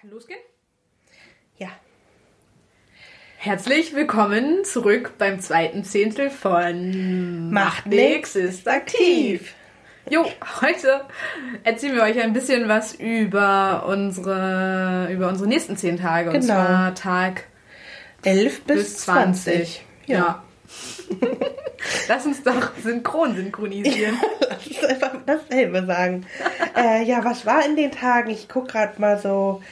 Kann losgehen? Ja. Herzlich willkommen zurück beim zweiten Zehntel von Macht nix, ist aktiv. Jo, heute erzählen wir euch ein bisschen was über unsere, über unsere nächsten zehn Tage. Und Genau. zwar Tag 11 bis, bis 20. 20. Ja. Lass uns doch synchron synchronisieren. Lass uns einfach dasselbe sagen. äh, ja, was war in den Tagen? Ich gucke gerade mal so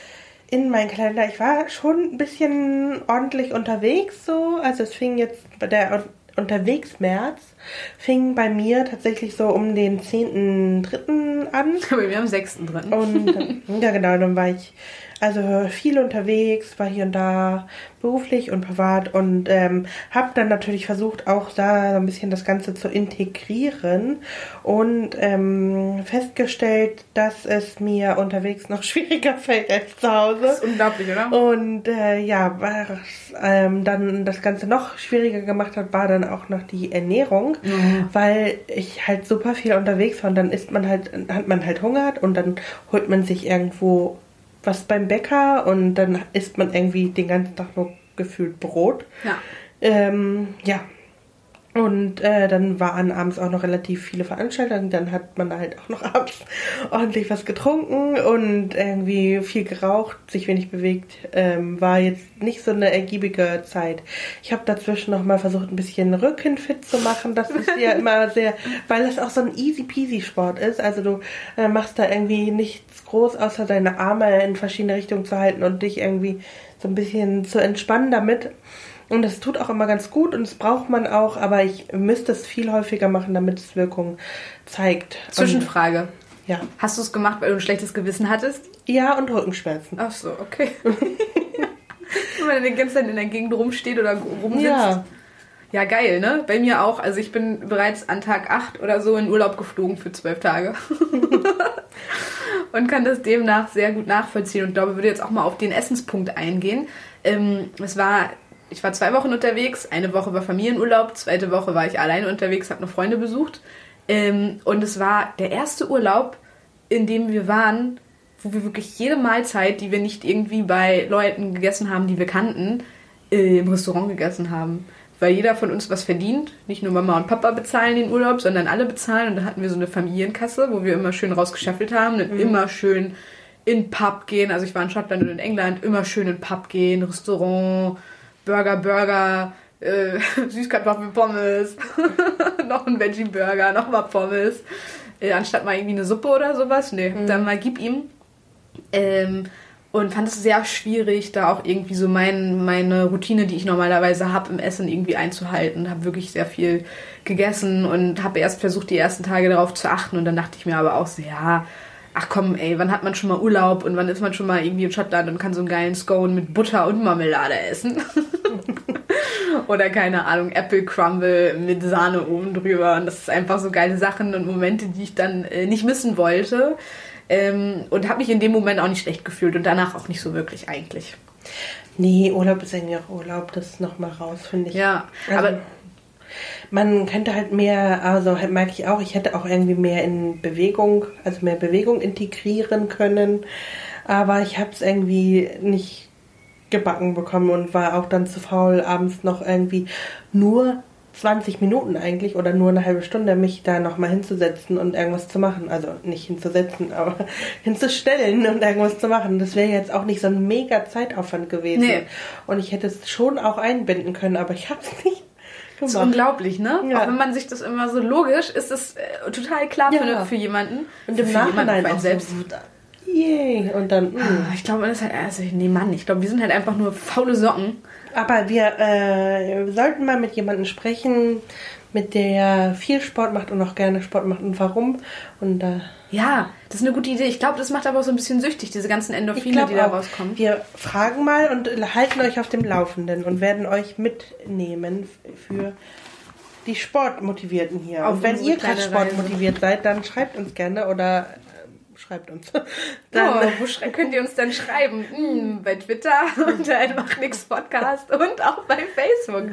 in meinen Kalender. Ich war schon ein bisschen ordentlich unterwegs so. Also es fing jetzt bei der Un- unterwegs März fing bei mir tatsächlich so um den 10.3. an. Aber wir haben sechsten drin. Und dann- ja, genau, dann war ich also viel unterwegs, war hier und da beruflich und privat und ähm, habe dann natürlich versucht, auch da so ein bisschen das Ganze zu integrieren und ähm, festgestellt, dass es mir unterwegs noch schwieriger fällt als zu Hause. Das ist unglaublich, oder? Und äh, ja, was ähm, dann das Ganze noch schwieriger gemacht hat, war dann auch noch die Ernährung, weil ich halt super viel unterwegs war und dann isst man halt, hat man halt hungert und dann holt man sich irgendwo was beim Bäcker und dann isst man irgendwie den ganzen Tag nur gefühlt Brot. Ja. Ähm, ja. Und äh, dann waren abends auch noch relativ viele Veranstaltungen. Dann hat man halt auch noch abends ordentlich was getrunken und irgendwie viel geraucht, sich wenig bewegt. Ähm, war jetzt nicht so eine ergiebige Zeit. Ich habe dazwischen noch mal versucht, ein bisschen Rücken fit zu machen. Das ist ja immer sehr, weil es auch so ein easy peasy Sport ist. Also du äh, machst da irgendwie nichts groß, außer deine Arme in verschiedene Richtungen zu halten und dich irgendwie so ein bisschen zu entspannen damit. Und das tut auch immer ganz gut und das braucht man auch, aber ich müsste es viel häufiger machen, damit es Wirkung zeigt. Zwischenfrage. Und, ja. Hast du es gemacht, weil du ein schlechtes Gewissen hattest? Ja, und Rückenschmerzen. Ach so, okay. Wenn man ganze Zeit in der Gegend rumsteht oder rumsitzt. Ja. Ja, geil, ne? Bei mir auch. Also ich bin bereits an Tag 8 oder so in Urlaub geflogen für zwölf Tage. und kann das demnach sehr gut nachvollziehen und glaube, würde jetzt auch mal auf den Essenspunkt eingehen. Ähm, es war, ich war zwei Wochen unterwegs, eine Woche war Familienurlaub, zweite Woche war ich alleine unterwegs, habe noch Freunde besucht. Ähm, und es war der erste Urlaub, in dem wir waren, wo wir wirklich jede Mahlzeit, die wir nicht irgendwie bei Leuten gegessen haben, die wir kannten, äh, im Restaurant gegessen haben. Weil jeder von uns was verdient. Nicht nur Mama und Papa bezahlen den Urlaub, sondern alle bezahlen. Und da hatten wir so eine Familienkasse, wo wir immer schön rausgeschäffelt haben und immer schön in Pub gehen. Also ich war in Schottland und in England, immer schön in Pub gehen, Restaurant, Burger, Burger, äh, Süßkartoffeln, Pommes, noch ein Veggie-Burger, nochmal Pommes. Äh, anstatt mal irgendwie eine Suppe oder sowas. Nee, dann mal gib ihm. Ähm, und fand es sehr schwierig, da auch irgendwie so mein, meine Routine, die ich normalerweise habe, im Essen irgendwie einzuhalten. Habe wirklich sehr viel gegessen und habe erst versucht, die ersten Tage darauf zu achten. Und dann dachte ich mir aber auch so, ja, ach komm, ey, wann hat man schon mal Urlaub und wann ist man schon mal irgendwie in Schottland und kann so einen geilen Scone mit Butter und Marmelade essen? Oder keine Ahnung, Apple Crumble mit Sahne oben drüber. Und das ist einfach so geile Sachen und Momente, die ich dann äh, nicht missen wollte. Ähm, und habe mich in dem Moment auch nicht schlecht gefühlt und danach auch nicht so wirklich eigentlich. Nee, Urlaub ist irgendwie auch Urlaub, das nochmal raus, finde ich. Ja, Also, aber Man könnte halt mehr, also halt merke ich auch, ich hätte auch irgendwie mehr in Bewegung, also mehr Bewegung integrieren können. Aber ich habe es irgendwie nicht gebacken bekommen und war auch dann zu faul, abends noch irgendwie nur 20 Minuten eigentlich oder nur eine halbe Stunde mich da nochmal hinzusetzen und irgendwas zu machen. Also nicht hinzusetzen, aber hinzustellen und irgendwas zu machen. Das wäre jetzt auch nicht so ein mega Zeitaufwand gewesen. Nee. Und ich hätte es schon auch einbinden können, aber ich habe es nicht das ist gemacht. unglaublich, ne? Ja. Auch wenn man sich das immer so logisch, ist es äh, total klar Ja. für, für jemanden. Und im Nachhinein auch selbst. so, yay. Und dann, mm. Ah, Ich glaube, man ist halt, also, nee, Mann, ich glaube, wir sind halt einfach nur faule Socken. Aber wir äh, sollten mal mit jemandem sprechen, mit der viel Sport macht und auch gerne Sport macht und warum. Und äh, Ja, das ist eine gute Idee. Ich glaube, das macht aber auch so ein bisschen süchtig, diese ganzen Endorphine, die da auch, rauskommen. wir fragen mal und halten euch auf dem Laufenden und werden euch mitnehmen für die Sportmotivierten hier. Auf und wenn ihr gerade sportmotiviert seid, dann schreibt uns gerne oder schreibt uns. Dann, oh, wo könnt ihr uns dann schreiben? Hm, bei Twitter unter Macht nix Podcast und auch bei Facebook.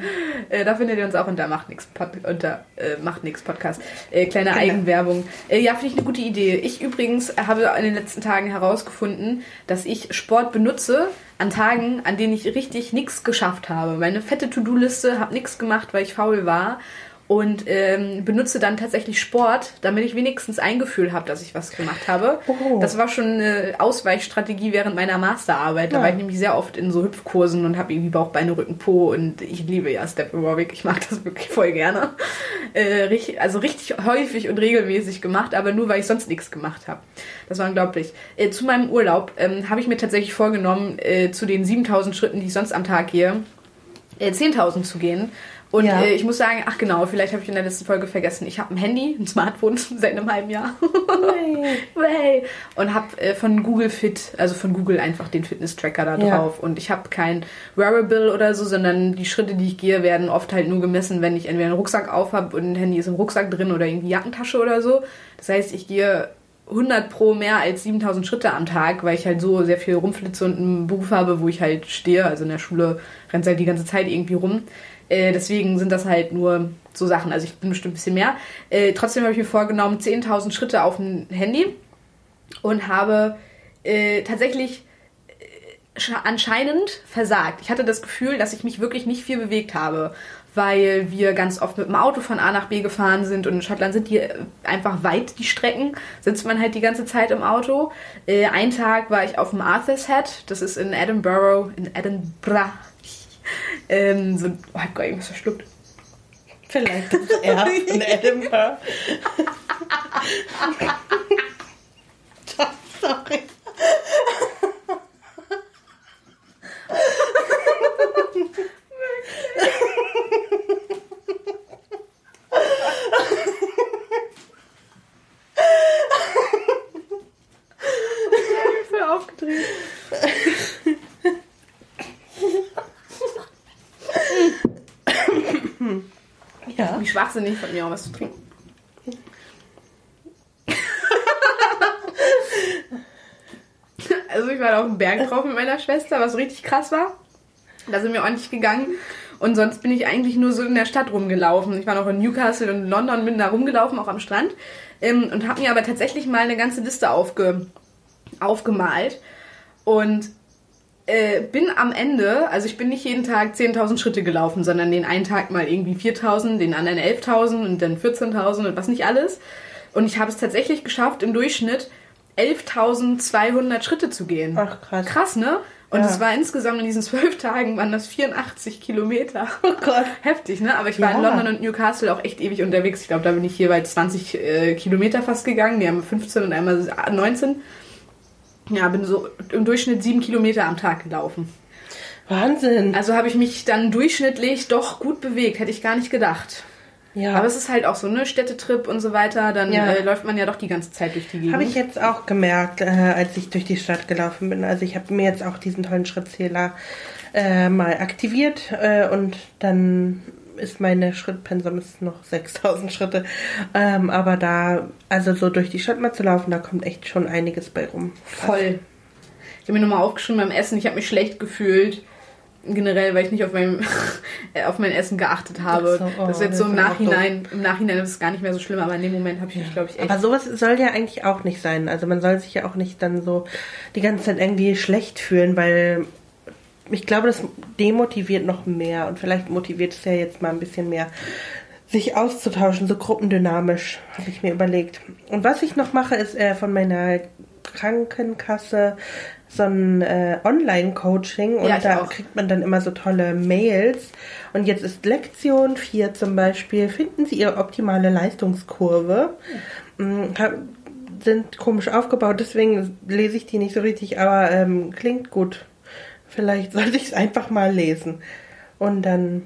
Äh, da findet ihr uns auch unter Macht nix, Pod unter, äh, Macht nix Podcast. Äh, kleine genau. Eigenwerbung. Äh, ja, finde ich eine gute Idee. Ich übrigens habe in den letzten Tagen herausgefunden, dass ich Sport benutze an Tagen, an denen ich richtig nichts geschafft habe. Meine fette To-Do-Liste, habe nichts gemacht, weil ich faul war und ähm, benutze dann tatsächlich Sport, damit ich wenigstens ein Gefühl habe, dass ich was gemacht habe. Oh. Das war schon eine Ausweichstrategie während meiner Masterarbeit. Da ja. war ich nämlich sehr oft in so Hüpfkursen und habe irgendwie Bauch, Beine, Rücken, Po und ich liebe ja Step Aerobic. Ich mag das wirklich voll gerne. Äh, also richtig häufig und regelmäßig gemacht, aber nur weil ich sonst nichts gemacht habe. Das war unglaublich. Äh, zu meinem Urlaub ähm, habe ich mir tatsächlich vorgenommen, äh, zu den 7000 Schritten, die ich sonst am Tag gehe, 10.000 äh, zu gehen und ja. äh, ich muss sagen, ach genau, vielleicht habe ich in der letzten Folge vergessen, ich habe ein Handy, ein Smartphone seit einem halben Jahr. hey. Und habe äh, von Google Fit, also von Google einfach den Fitness-Tracker da ja. drauf. Und ich habe kein Wearable oder so, sondern die Schritte, die ich gehe, werden oft halt nur gemessen, wenn ich entweder einen Rucksack auf habe und ein Handy ist im Rucksack drin oder irgendwie Jackentasche oder so. Das heißt, ich gehe 100 pro mehr als 7000 Schritte am Tag, weil ich halt so sehr viel rumflitze und einen Beruf habe, wo ich halt stehe. Also in der Schule rennt halt die ganze Zeit irgendwie rum. Äh, deswegen sind das halt nur so Sachen. Also ich bin bestimmt ein bisschen mehr. Äh, trotzdem habe ich mir vorgenommen, 10.000 Schritte auf dem Handy und habe äh, tatsächlich äh, anscheinend versagt. Ich hatte das Gefühl, dass ich mich wirklich nicht viel bewegt habe, weil wir ganz oft mit dem Auto von A nach B gefahren sind und in Schottland sind die äh, einfach weit, die Strecken. Sitzt man halt die ganze Zeit im Auto. Äh, einen Tag war ich auf dem Arthur's Head, das ist in Edinburgh, in Edinburgh ähm, so, oh, ich hab gerade irgendwas verschluckt. Vielleicht ist er in Edinburgh. Sorry. ich bin aufgedreht. Ja. Wie schwachsinnig von mir auch was zu trinken. also ich war da auf dem Berg drauf mit meiner Schwester, was richtig krass war. Da sind wir ordentlich gegangen. Und sonst bin ich eigentlich nur so in der Stadt rumgelaufen. Ich war noch in Newcastle und London, bin da rumgelaufen, auch am Strand. Ähm, und habe mir aber tatsächlich mal eine ganze Liste aufge aufgemalt. Und äh, bin am Ende, also ich bin nicht jeden Tag 10.000 Schritte gelaufen, sondern den einen Tag mal irgendwie 4.000, den anderen 11.000 und dann 14.000 und was nicht alles. Und ich habe es tatsächlich geschafft, im Durchschnitt 11.200 Schritte zu gehen. Ach, krass. Krass, ne? Und es ja. war insgesamt in diesen zwölf Tagen waren das 84 Kilometer. Oh Gott. Heftig, ne? Aber ich war ja. in London und Newcastle auch echt ewig unterwegs. Ich glaube, da bin ich jeweils 20 äh, Kilometer fast gegangen. Die haben 15 und einmal 19. Ja, bin so im Durchschnitt sieben Kilometer am Tag gelaufen. Wahnsinn. Also habe ich mich dann durchschnittlich doch gut bewegt, hätte ich gar nicht gedacht. Ja. Aber es ist halt auch so, ne, Städtetrip und so weiter, dann ja. äh, läuft man ja doch die ganze Zeit durch die Gegend. Habe ich jetzt auch gemerkt, äh, als ich durch die Stadt gelaufen bin. Also ich habe mir jetzt auch diesen tollen Schrittzähler äh, mal aktiviert äh, und dann ist meine Schrittpensum ist noch 6000 Schritte. Ähm, aber da, also so durch die Stadt mal zu laufen, da kommt echt schon einiges bei rum. Voll. Ich habe mir nochmal aufgeschrieben beim Essen, ich habe mich schlecht gefühlt. Generell, weil ich nicht auf mein, auf mein Essen geachtet habe. So, oh, das ist jetzt so im Nachhinein, im Nachhinein ist es gar nicht mehr so schlimm, aber in dem Moment habe ich mich, glaube ich, echt. Aber sowas soll ja eigentlich auch nicht sein. Also man soll sich ja auch nicht dann so die ganze Zeit irgendwie schlecht fühlen, weil ich glaube, das demotiviert noch mehr und vielleicht motiviert es ja jetzt mal ein bisschen mehr, sich auszutauschen, so gruppendynamisch, habe ich mir überlegt. Und was ich noch mache, ist äh, von meiner Krankenkasse so ein äh, Online-Coaching und ja, da auch. kriegt man dann immer so tolle Mails. Und jetzt ist Lektion 4 zum Beispiel, finden Sie Ihre optimale Leistungskurve. Mhm. Sind komisch aufgebaut, deswegen lese ich die nicht so richtig, aber ähm, klingt gut. Vielleicht sollte ich es einfach mal lesen. Und dann,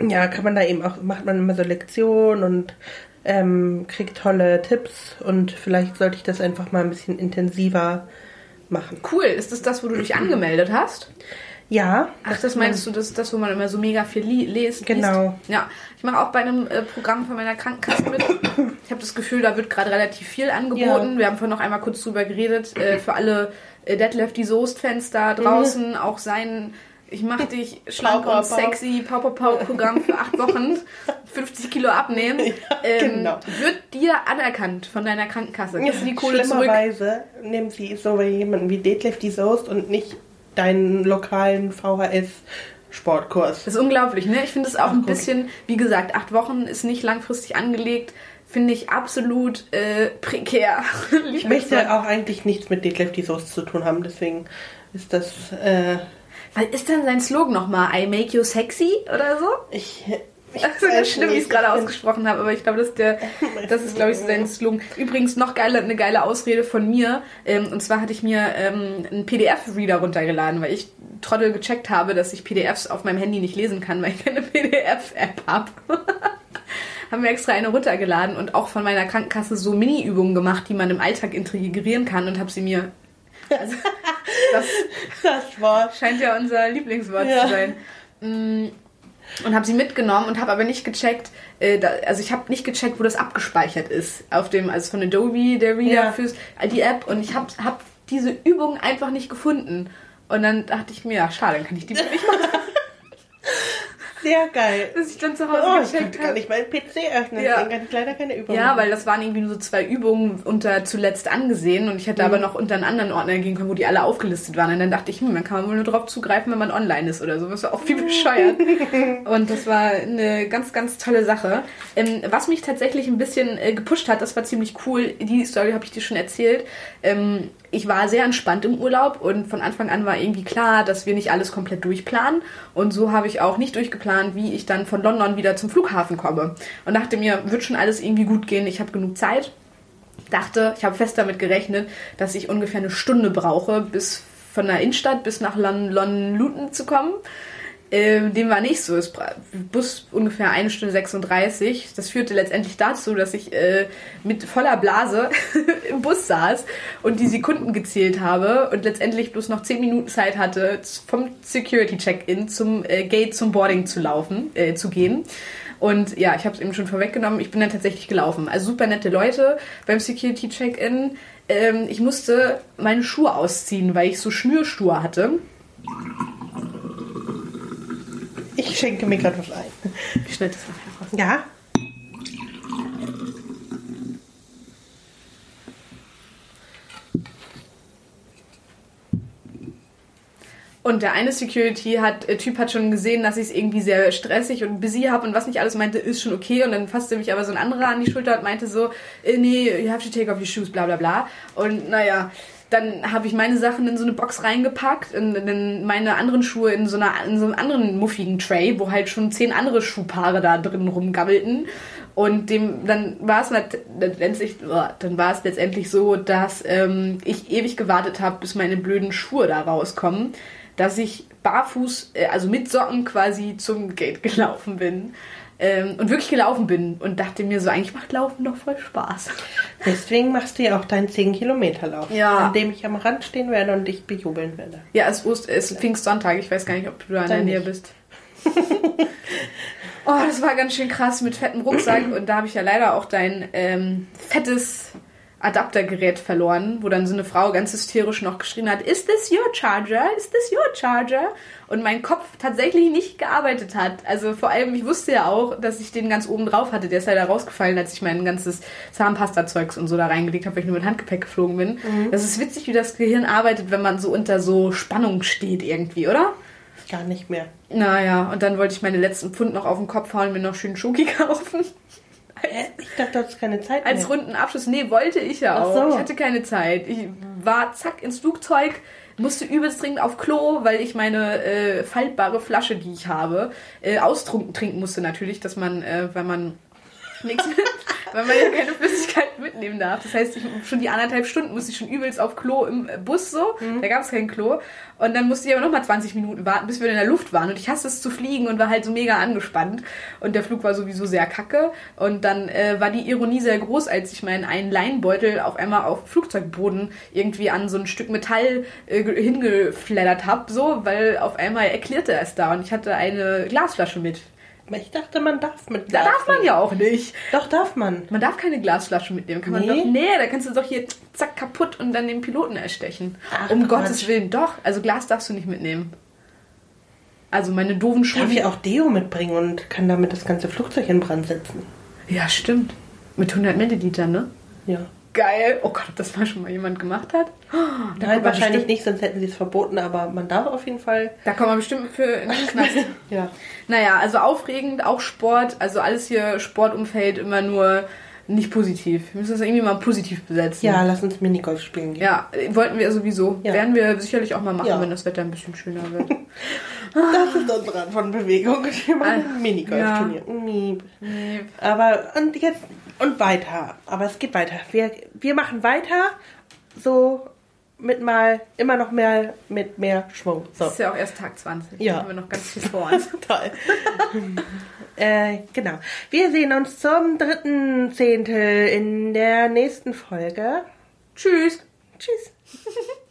ja, kann man da eben auch, macht man immer so Lektionen und ähm, kriegt tolle Tipps und vielleicht sollte ich das einfach mal ein bisschen intensiver machen. Cool. Ist das das, wo du dich angemeldet hast? Ja. Ach, das meinst du, das, das, wo man immer so mega viel li liest? Genau. Liest? Ja, ich mache auch bei einem äh, Programm von meiner Krankenkasse mit. Ich habe das Gefühl, da wird gerade relativ viel angeboten. Ja. Wir haben vorhin noch einmal kurz drüber geredet. Äh, für alle äh, Deadlift die Soest-Fans da draußen, Mhm. auch sein Ich mach dich schlank und sexy Pau Pau Pau Programm für acht Wochen, 50 Kilo abnehmen, ähm, genau. wird dir anerkannt von deiner Krankenkasse. Du die Kohle zurück? Schlimmerweise nehmen sie so jemanden wie Detlef die Soest und nicht deinen lokalen VHS-Sportkurs. Das ist unglaublich, ne? Ich finde es auch Ach, ein bisschen, wie gesagt, acht Wochen ist nicht langfristig angelegt. Finde ich absolut äh, prekär. Ich möchte auch eigentlich nichts mit Detlef die Soest zu tun haben, deswegen ist das. Äh, Was ist denn sein Slogan nochmal? I make you sexy oder so? ich. ich Das ist ganz schlimm, wie ich es gerade ausgesprochen habe, aber ich glaube, das ist der, das ist, glaube ich, sein Slogan. Übrigens noch geile, eine geile Ausrede von mir. Ähm, und zwar hatte ich mir ähm, einen PDF-Reader runtergeladen, weil ich Trottel gecheckt habe, dass ich PDFs auf meinem Handy nicht lesen kann, weil ich keine PDF-App habe. Haben wir extra eine runtergeladen und auch von meiner Krankenkasse so Mini-Übungen gemacht, die man im Alltag integrieren kann und habe sie mir. Also, das Das Wort. scheint ja unser Lieblingswort Ja. zu sein. Mm, Und habe sie mitgenommen und habe aber nicht gecheckt, äh, also ich habe nicht gecheckt, wo das abgespeichert ist. Auf dem, also von Adobe, der Reader Ja. fürs, äh, die App. Und ich habe hab diese Übung einfach nicht gefunden. Und dann dachte ich mir, ja, schade, dann kann ich die nicht machen, Sehr geil. bis ich dann zu Hause Oh, ich gecheckt habe. nicht meinen PC öffnen, Ja. deswegen kann ich leider keine Übung Ja, weil das waren irgendwie nur so zwei Übungen unter zuletzt angesehen und ich hätte Mhm. aber noch unter einen anderen Ordner gehen können, wo die alle aufgelistet waren. Und dann dachte ich, hm, dann kann man wohl nur drauf zugreifen, wenn man online ist oder so. Das war auch viel bescheuert. und das war eine ganz, ganz tolle Sache. Ähm, was mich tatsächlich ein bisschen äh, gepusht hat, das war ziemlich cool. Die Story habe ich dir schon erzählt. Ähm, ich war sehr entspannt im Urlaub und von Anfang an war irgendwie klar, dass wir nicht alles komplett durchplanen. Und so habe ich auch nicht durchgeplant, wie ich dann von London wieder zum Flughafen komme. Und dachte mir, wird schon alles irgendwie gut gehen, ich habe genug Zeit. Dachte, ich habe fest damit gerechnet, dass ich ungefähr eine Stunde brauche, bis von der Innenstadt bis nach Lon Lon Luton zu kommen. Ähm, dem war nicht so. Es Bus ungefähr eine Stunde 36. Das führte letztendlich dazu, dass ich äh, mit voller Blase im Bus saß und die Sekunden gezählt habe und letztendlich bloß noch 10 Minuten Zeit hatte, vom Security-Check-In zum äh, Gate zum Boarding zu laufen, äh, zu gehen. Und ja, ich habe es eben schon vorweggenommen, ich bin dann tatsächlich gelaufen. Also super nette Leute beim Security-Check-In. Ähm, ich musste meine Schuhe ausziehen, weil ich so Schnürschuhe hatte. Ich schenke mir gerade was ein. Ich schneide das nachher raus. Ja? Und der eine Security hat, äh, Typ hat schon gesehen, dass ich es irgendwie sehr stressig und busy habe und was nicht alles meinte, ist schon okay. Und dann fasste mich aber so ein anderer an die Schulter und meinte so, äh, nee, you have to take off your shoes, bla bla bla. Und naja, dann habe ich meine Sachen in so eine Box reingepackt und dann meine anderen Schuhe in so, einer, in so einem anderen muffigen Tray, wo halt schon zehn andere Schuhpaare da drin rumgabbelten. Und dem, dann war es letztendlich, oh, dann war es letztendlich so, dass ähm, ich ewig gewartet habe, bis meine blöden Schuhe da rauskommen, dass ich barfuß, äh, also mit Socken quasi zum Gate gelaufen bin. Ähm, und wirklich gelaufen bin und dachte mir so, eigentlich macht Laufen doch voll Spaß. Deswegen machst du ja auch deinen 10-Kilometer-Lauf, Ja. an dem ich am Rand stehen werde und dich bejubeln werde. Ja, es ist, es ist Pfingstsonntag, ich weiß gar nicht, ob du da in der Nähe bist. oh, das war ganz schön krass mit fettem Rucksack und da habe ich ja leider auch dein ähm, fettes Adaptergerät verloren, wo dann so eine Frau ganz hysterisch noch geschrien hat, is this your charger? Is this your charger? Und mein Kopf tatsächlich nicht gearbeitet hat. Also vor allem, ich wusste ja auch, dass ich den ganz oben drauf hatte. Der ist leider rausgefallen, als ich mein ganzes Zahnpasta-Zeugs und so da reingelegt habe, weil ich nur mit Handgepäck geflogen bin. Das ist witzig, wie das Gehirn arbeitet, wenn man so unter so Spannung steht irgendwie, oder? Gar nicht mehr. Naja, und dann wollte ich meine letzten Pfund noch auf den Kopf hauen und mir noch schön Schoki kaufen. Ich dachte, du hast keine Zeit Als mehr. runden Abschluss. Nee, wollte ich ja Ach auch. so. Ich hatte keine Zeit. Ich war zack ins Flugzeug, musste übelst dringend auf Klo, weil ich meine äh, faltbare Flasche, die ich habe, äh, austrunken trinken musste natürlich, dass man, äh, weil man nichts weil man ja keine Flüssigkeit mitnehmen darf. Das heißt, ich, schon die anderthalb Stunden musste ich schon übelst auf Klo im Bus so. Mhm. Da gab es kein Klo. Und dann musste ich aber nochmal 20 Minuten warten, bis wir in der Luft waren. Und ich hasse es zu fliegen und war halt so mega angespannt. Und der Flug war sowieso sehr kacke. Und dann äh, war die Ironie sehr groß, als ich meinen einen Leinbeutel auf einmal auf Flugzeugboden irgendwie an so ein Stück Metall äh, hingefleddert habe, so, weil auf einmal erklärte es da und ich hatte eine Glasflasche mit. Ich dachte, man darf mit Glas. Da darf man ja auch nicht. Doch, darf man. Man darf keine Glasflasche mitnehmen. Kann man nee? doch, nee, da kannst du doch hier zack kaputt und dann den Piloten erstechen. Ach, um Quatsch. Gottes Willen, doch. Also Glas darfst du nicht mitnehmen. Also meine doofen Schuhe. Darf ich auch Deo mitbringen und kann damit das ganze Flugzeug in Brand setzen? Ja, stimmt. Mit 100 Millilitern, ne? Ja. Geil. Oh Gott, ob das mal schon mal jemand gemacht hat? Oh, Nein, wahrscheinlich nicht, sonst hätten sie es verboten, aber man darf auf jeden Fall. Da kann man bestimmt für in den Knast. ja. Naja, also aufregend, auch Sport, also alles hier Sportumfeld immer nur nicht positiv. Wir müssen das irgendwie mal positiv besetzen. Ja, lass uns Minigolf spielen gehen. Ja, wollten wir sowieso. Ja. Werden wir sicherlich auch mal machen, ja. wenn das Wetter ein bisschen schöner wird. das ist unsere Art von Bewegung. Wir machen ein Minigolf-Turnier. Ja. Aber und jetzt und weiter. Aber es geht weiter. Wir, wir machen weiter so mit mal immer noch mehr mit mehr Schwung. So. Das ist ja auch erst Tag 20. Ja. Da haben wir noch ganz viel vor uns. Toll. äh, genau. Wir sehen uns zum dritten Zehntel in der nächsten Folge. Tschüss. Tschüss.